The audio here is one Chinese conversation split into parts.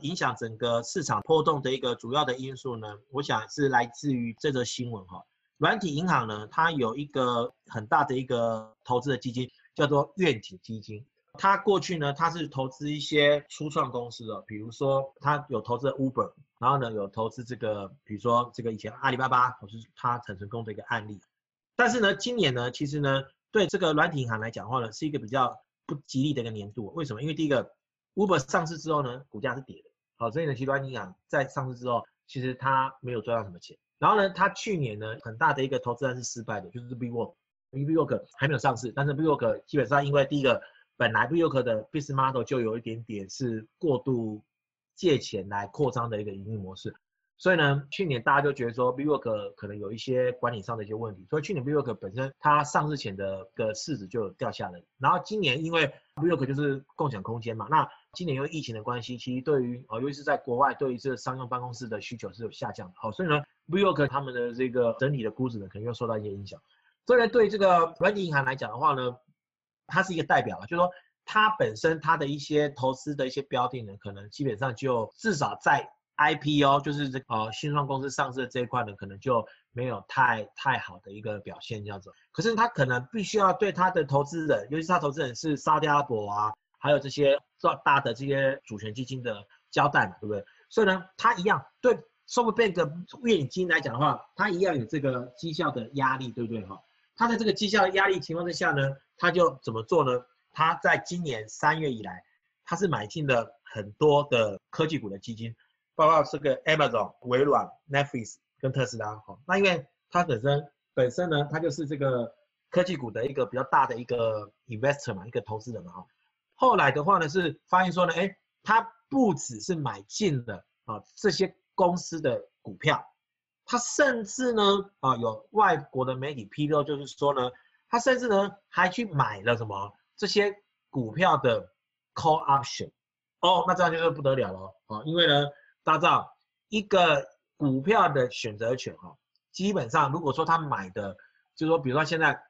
影响整个市场波动的一个主要的因素呢，我想是来自于这则新闻哈。软体银行呢，它有一个很大的一个投资的基金，叫做愿景基金。它过去呢，它是投资一些初创公司的，比如说它有投资 Uber，然后呢有投资这个，比如说这个以前阿里巴巴，或是它很成功的一个案例。但是呢，今年呢，其实呢，对这个软体银行来讲的话呢，是一个比较不吉利的一个年度。为什么？因为第一个，Uber 上市之后呢，股价是跌的。好，所以呢，极端银行在上市之后，其实它没有赚到什么钱。然后呢，它去年呢，很大的一个投资案是失败的，就是 WeWork。因为 WeWork 还没有上市，但是 WeWork 基本上因为第一个，本来 WeWork 的 business model 就有一点点是过度借钱来扩张的一个营运模式。所以呢，去年大家就觉得说，WeWork 可能有一些管理上的一些问题，所以去年 WeWork 本身它上市前的个市值就掉下来。然后今年因为 WeWork 就是共享空间嘛，那今年因为疫情的关系，其实对于呃，尤其是在国外，对于这商用办公室的需求是有下降的。好，所以呢，WeWork 他们的这个整体的估值呢，可能又受到一些影响。所以呢，对这个软体银行来讲的话呢，它是一个代表，就是说它本身它的一些投资的一些标的呢，可能基本上就至少在。IPO 就是这呃新创公司上市的这一块呢，可能就没有太太好的一个表现这样子。可是他可能必须要对他的投资人，尤其是他投资人是沙特阿伯啊，还有这些做大的这些主权基金的交代嘛，对不对？所以呢，他一样对 SoftBank 愿景基金来讲的话，他一样有这个绩效的压力，对不对哈？他在这个绩效的压力情况之下呢，他就怎么做呢？他在今年三月以来，他是买进了很多的科技股的基金。包括这个 Amazon、微软、Netflix 跟特斯拉，哈，那因为它本身本身呢，它就是这个科技股的一个比较大的一个 investor 嘛，一个投资人嘛，哈。后来的话呢，是发现说呢，哎，它不只是买进了啊这些公司的股票，它甚至呢，啊有外国的媒体披露，就是说呢，它甚至呢还去买了什么这些股票的 call option，哦，那这样就是不得了了，啊，因为呢。大家知道一个股票的选择权哈，基本上如果说他买的，就是说，比如说现在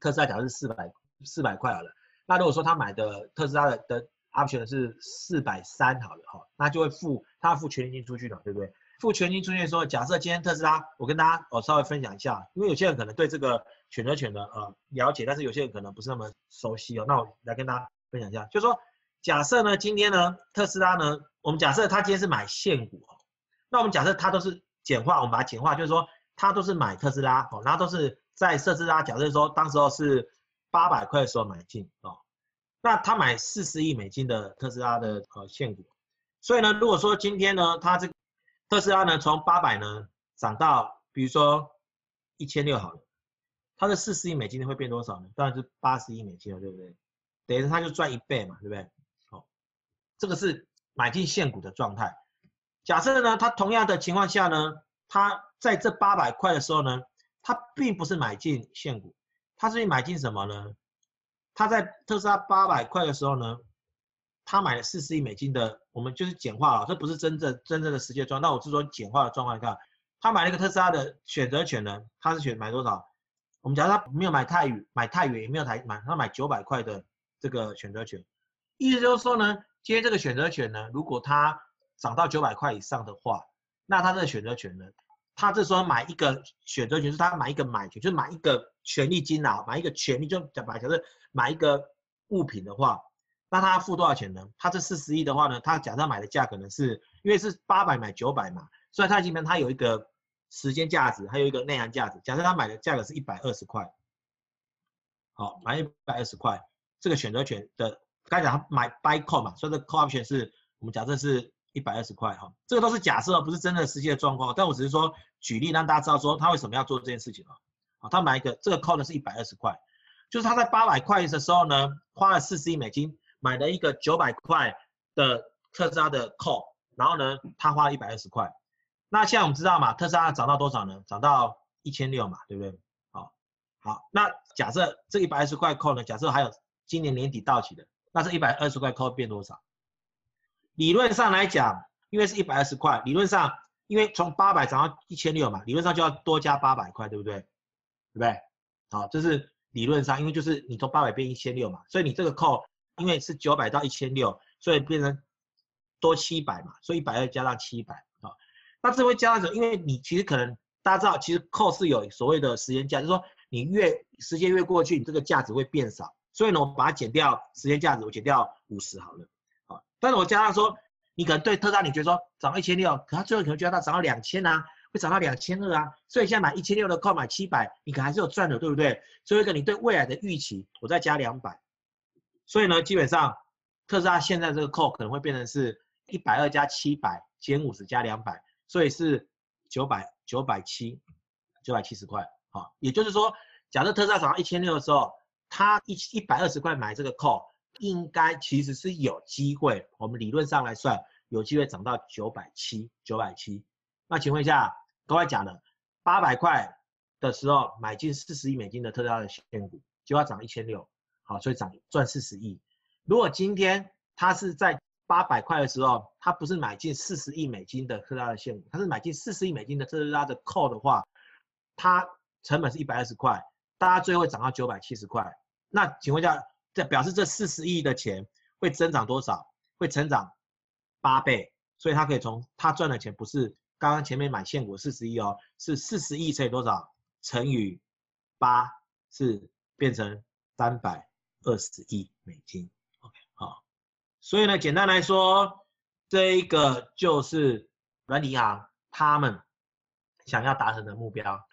特斯拉假设是四百四百块好了，那如果说他买的特斯拉的的 option 是四百三好了哈，那就会付他付权利金出去了，对不对？付权利金出去的时候，假设今天特斯拉，我跟大家我稍微分享一下，因为有些人可能对这个选择权的呃了解，但是有些人可能不是那么熟悉哦，那我来跟大家分享一下，就是说。假设呢，今天呢，特斯拉呢，我们假设他今天是买现股哦，那我们假设它都是简化，我们把它简化，就是说它都是买特斯拉哦，然后都是在特斯拉，假设说当时候是八百块的时候买进哦，那他买四十亿美金的特斯拉的呃现股，所以呢，如果说今天呢，他这特斯拉呢从八百呢涨到比如说一千六好了，他的四十亿美金会变多少呢？当然是八十亿美金了，对不对？等于他就赚一倍嘛，对不对？这个是买进现股的状态。假设呢，它同样的情况下呢，它在这八百块的时候呢，它并不是买进现股，它是买进什么呢？它在特斯拉八百块的时候呢，它买了四十亿美金的，我们就是简化了，这不是真正真正的实际状况。那我是说简化的状况，你看，他买了一个特斯拉的选择权呢，他是选买多少？我们假设他没有买太远，买太远也没有太买，他买九百块的这个选择权，意思就是说呢。今天这个选择权呢，如果它涨到九百块以上的话，那它这个选择权呢，它这时候买一个选择权是它买一个买权，就是买一个权利金啊，买一个权利就假设买一个物品的话，那它付多少钱呢？它这四十亿的话呢，它假设买的价格呢是，因为是八百买九百嘛，所以它基本上它有一个时间价值，还有一个内涵价值。假设它买的价格是一百二十块，好，买一百二十块，这个选择权的。刚讲买 buy call 嘛，所以这 call option 是我们假设是一百二十块哈，这个都是假设，不是真的实际的状况。但我只是说举例让大家知道说他为什么要做这件事情啊。好，他买一个这个 call 呢是一百二十块，就是他在八百块的时候呢花了四十亿美金买了一个九百块的特斯拉的 call，然后呢他花了一百二十块。那现在我们知道嘛，特斯拉涨到多少呢？涨到一千六嘛，对不对？好，好，那假设这一百二十块 call 呢，假设还有今年年底到期的。那这一百二十块扣变多少？理论上来讲，因为是一百二十块，理论上因为从八百涨到一千六嘛，理论上就要多加八百块，对不对？对不对？好，这是理论上，因为就是你从八百变一千六嘛，所以你这个扣因为是九百到一千六，所以变成多七百嘛，所以一百二加上七百啊。那这会加上什么？因为你其实可能大家知道，其实扣是有所谓的时间价，就是说你越时间越过去，你这个价值会变少。所以呢，我把它减掉时间价值，我减掉五十好了啊。但是我加上说，你可能对特斯拉你觉得说涨到一千六，可它最后可能觉得它涨到两千啊，会涨到两千二啊。所以现在买一千六的扣买七百，你可能还是有赚的，对不对？所以一个你对未来的预期，我再加两百。所以呢，基本上特斯拉现在这个扣可能会变成是一百二加七百减五十加两百，所以是九百九百七九百七十块。好，也就是说，假设特斯拉涨到一千六的时候，他一一百二十块买这个扣，应该其实是有机会，我们理论上来算，有机会涨到九百七九百七。那请问一下，刚才讲的八百块的时候买进四十亿美金的特斯拉的现股，就要涨一千六。好，所以涨赚四十亿。如果今天他是在八百块的时候，他不是买进四十亿美金的特斯拉的现股，他是买进四十亿美金的特斯拉的 call 的话，它成本是一百二十块，大家最后会涨到九百七十块。那请问一下，这表示这四十亿的钱会增长多少？会成长八倍。所以他可以从他赚的钱不是刚刚前面买现股四十亿哦，是四十亿乘以多少？乘以八，是变成三百。二十亿美金，OK，好，所以呢，简单来说，这一个就是软银行他们想要达成的目标。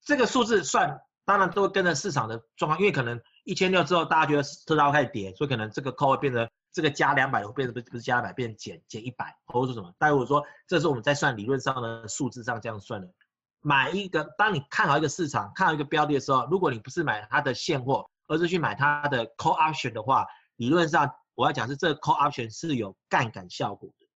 这个数字算，当然都会跟着市场的状况，因为可能一千六之后，大家觉得特斯拉开始跌，所以可能这个扣会变成这个加两百，会变成不是不是加两百，变减减一百，或者说什么？但如果说这是我们在算理论上的数字上这样算的，买一个，当你看好一个市场，看好一个标的的时候，如果你不是买它的现货。而是去买它的 call option 的话，理论上我要讲是这个 call option 是有杠杆效果的。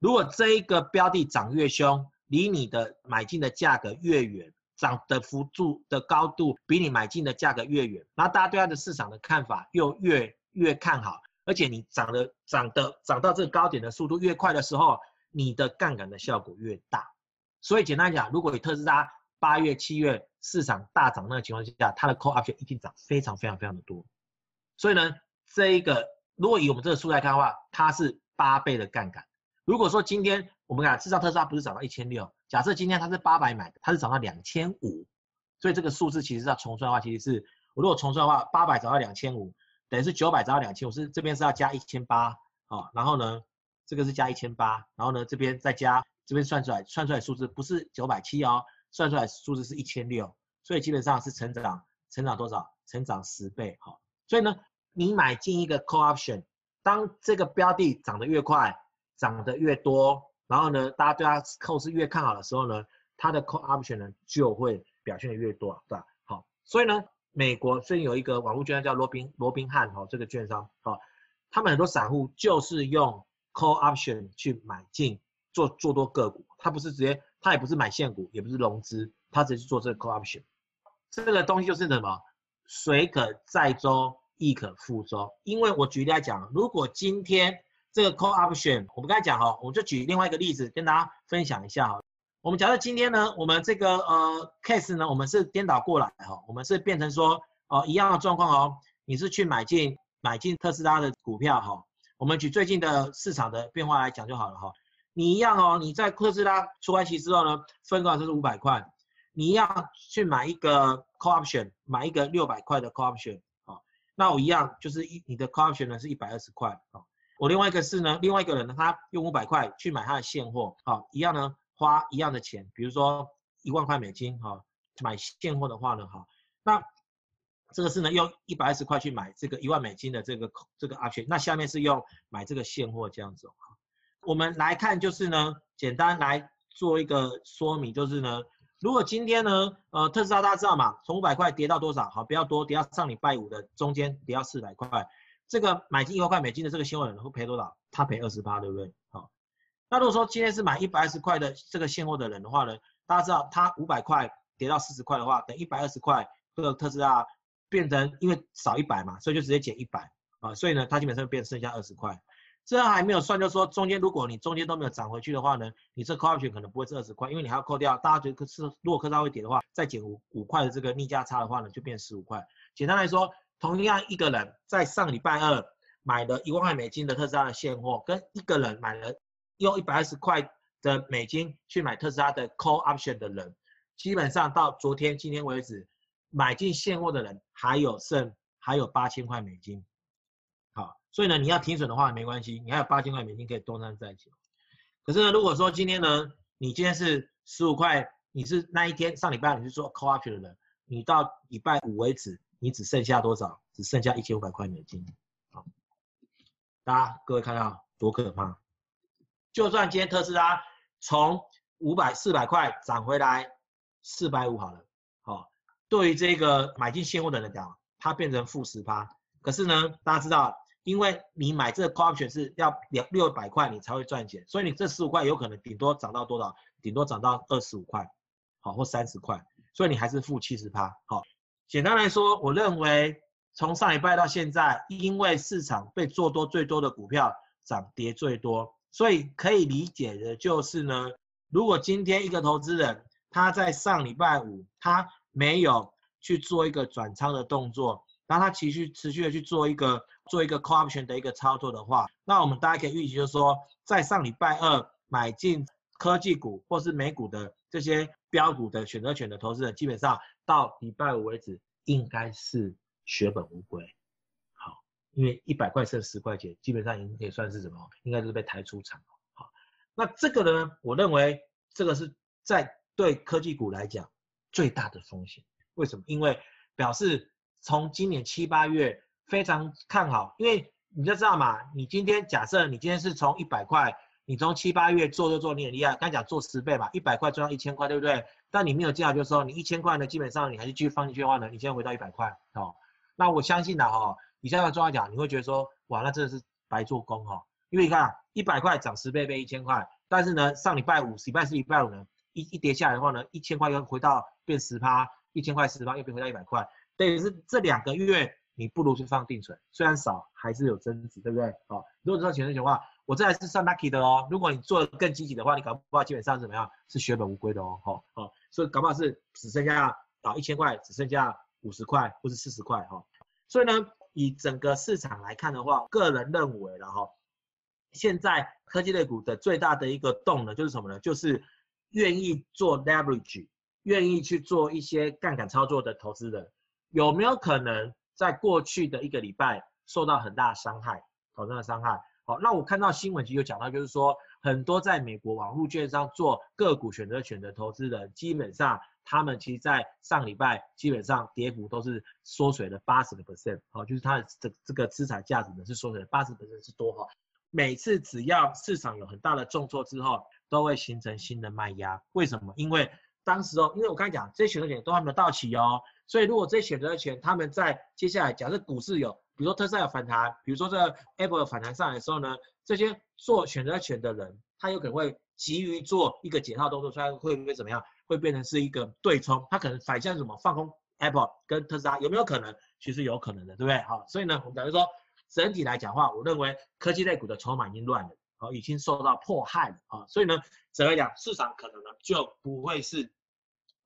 如果这一个标的涨越凶，离你的买进的价格越远，涨的幅度的高度比你买进的价格越远，那大家对它的市场的看法又越越看好，而且你涨的涨的涨到这个高点的速度越快的时候，你的杠杆的效果越大。所以简单讲，如果你特斯拉八月、七月，市场大涨那个情况下，它的 call option 一定涨非常非常非常的多。所以呢，这一个如果以我们这个数来看的话，它是八倍的杠杆。如果说今天我们看，制造特斯拉不是涨到一千六，假设今天它是八百买，它是涨到两千五，所以这个数字其实要重算的话，其实是我如果重算的话，八百涨到两千五，等于是九百涨到两千五，是这边是要加一千八啊，然后呢，这个是加一千八，然后呢这边再加这边算出来算出来数字不是九百七哦。算出来数字是一千六，所以基本上是成长，成长多少？成长十倍，好。所以呢，你买进一个 call option，当这个标的涨得越快，涨得越多，然后呢，大家对它 call 是越看好的时候呢，它的 call option 呢就会表现的越多，对吧？好，所以呢，美国最近有一个网络券商叫罗宾罗宾汉哈，这个券商，好，他们很多散户就是用 call option 去买进做做多个股，他不是直接。他也不是买现股，也不是融资，他只是做这个 call option。这个东西就是什么？水可载舟，亦可覆舟。因为我举例来讲，如果今天这个 call option，我们刚才讲哈，我就举另外一个例子跟大家分享一下哈。我们假设今天呢，我们这个呃 case 呢，我们是颠倒过来哈，我们是变成说哦一样的状况哦，你是去买进买进特斯拉的股票哈。我们举最近的市场的变化来讲就好了哈。你一样哦，你在特斯拉出完息之后呢，分割就是五百块，你一样去买一个 call option，买一个六百块的 call option，好，那我一样就是一你的 call option 呢是一百二十块，好，我另外一个是呢，另外一个人呢，他用五百块去买他的现货，好，一样呢花一样的钱，比如说一万块美金，哈，买现货的话呢，哈，那这个是呢用一百二十块去买这个一万美金的这个这个期权那下面是用买这个现货这样子。哈我们来看，就是呢，简单来做一个说明，就是呢，如果今天呢，呃，特斯拉大家知道嘛，从五百块跌到多少？好，比较多，跌到上礼拜五的中间跌到四百块，这个买进一万块美金的这个现货人会赔多少？他赔二十八，对不对？好，那如果说今天是买一百二十块的这个现货的人的话呢，大家知道他五百块跌到四十块的话，等一百二十块，这个特斯拉变成因为少一百嘛，所以就直接减一百啊，所以呢，它基本上变剩下二十块。这还没有算，就是说中间如果你中间都没有涨回去的话呢，你这 call option 可能不会是二十块，因为你还要扣掉，大家觉得是如果特斯拉会跌的话，再减五五块的这个逆价差的话呢，就变十五块。简单来说，同样一个人在上礼拜二买了一万块美金的特斯拉的现货，跟一个人买了用一百二十块的美金去买特斯拉的 call option 的人，基本上到昨天今天为止，买进现货的人还有剩还有八千块美金。好，所以呢，你要停损的话没关系，你还有八千块美金可以东山再起。可是呢，如果说今天呢，你今天是十五块，你是那一天上礼拜你是做 call option 的人，你到礼拜五为止，你只剩下多少？只剩下一千五百块美金。好，大家各位看到多可怕？就算今天特斯拉从五百四百块涨回来四百五好了，好，对于这个买进现货的人讲，它变成负十趴。可是呢，大家知道，因为你买这个 call option 是要两六百块你才会赚钱，所以你这十五块有可能顶多涨到多少？顶多涨到二十五块，好，或三十块，所以你还是负七十趴。好，简单来说，我认为。从上礼拜到现在，因为市场被做多最多的股票涨跌最多，所以可以理解的就是呢，如果今天一个投资人他在上礼拜五他没有去做一个转仓的动作，然后他持续持续的去做一个做一个 call option 的一个操作的话，那我们大家可以预期就是说，在上礼拜二买进科技股或是美股的这些标股的选择权的投资人，基本上到礼拜五为止应该是。血本无归，好，因为一百块剩十块钱，基本上已经可以算是什么？应该是被抬出场了。好，那这个呢？我认为这个是在对科技股来讲最大的风险。为什么？因为表示从今年七八月非常看好，因为你就知道嘛，你今天假设你今天是从一百块，你从七八月做就做，你很厉害，刚讲做十倍嘛，一百块赚到一千块，对不对？但你没有进来，就是说你一千块呢，基本上你还是继续放进去的话呢，你现在回到一百块，好。那我相信的哈，你现在这样讲，你会觉得说，哇，那真的是白做工哈。因为你看，一百块涨十倍变一千块，但是呢，上礼拜五、礼拜四、礼拜五呢，一一跌下来的话呢，一千块又回到变十趴，一千块十趴又变回到一百块，等于是这两个月你不如去放定存，虽然少还是有增值，对不对？好，如果这种情况的话，我这还是算 lucky 的哦。如果你做的更积极的话，你搞不好基本上怎么样？是血本无归的哦。好，好，所以搞不好是只剩下啊一千块，只剩下。五十块或是四十块哈，所以呢，以整个市场来看的话，个人认为了哈，现在科技类股的最大的一个动能就是什么呢？就是愿意做 leverage，愿意去做一些杠杆操作的投资人，有没有可能在过去的一个礼拜受到很大的伤害，投资的伤害？好，那我看到新闻其实有讲到，就是说很多在美国网络券商做个股选择权的投资人，基本上。他们其实，在上礼拜基本上跌幅都是缩水了八十个 percent，好，就是它的这这个资产价值呢是缩水了八十 percent 是多哈。每次只要市场有很大的重挫之后，都会形成新的卖压。为什么？因为当时哦，因为我刚才讲这些选择权都还没有到期哦，所以如果这些选择权他们在接下来，假设股市有，比如说特斯拉有反弹，比如说这 Apple 有反弹上来的时候呢，这些做选择权的人，他有可能会急于做一个解套动作，出来会会怎么样？会变成是一个对冲，他可能反向什么放空 Apple 跟特斯拉有没有可能？其实有可能的，对不对？好，所以呢，我们等于说整体来讲的话，我认为科技类股的筹码已经乱了，好，已经受到迫害了啊。所以呢，整个讲市场可能呢就不会是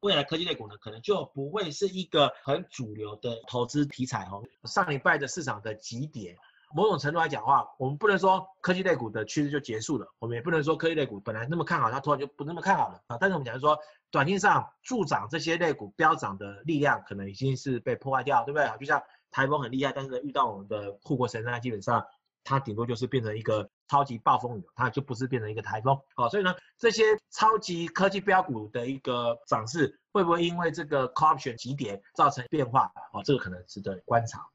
未来科技类股呢，可能就不会是一个很主流的投资题材哦。上礼拜的市场的急跌。某种程度来讲的话，我们不能说科技类股的趋势就结束了，我们也不能说科技类股本来那么看好，它突然就不那么看好了啊。但是我们讲说，短线上助长这些类股飙涨的力量，可能已经是被破坏掉，对不对？就像台风很厉害，但是遇到我们的护国神山，基本上它顶多就是变成一个超级暴风雨，它就不是变成一个台风。哦，所以呢，这些超级科技标股的一个涨势，会不会因为这个 call option 级别造成变化？哦，这个可能值得观察。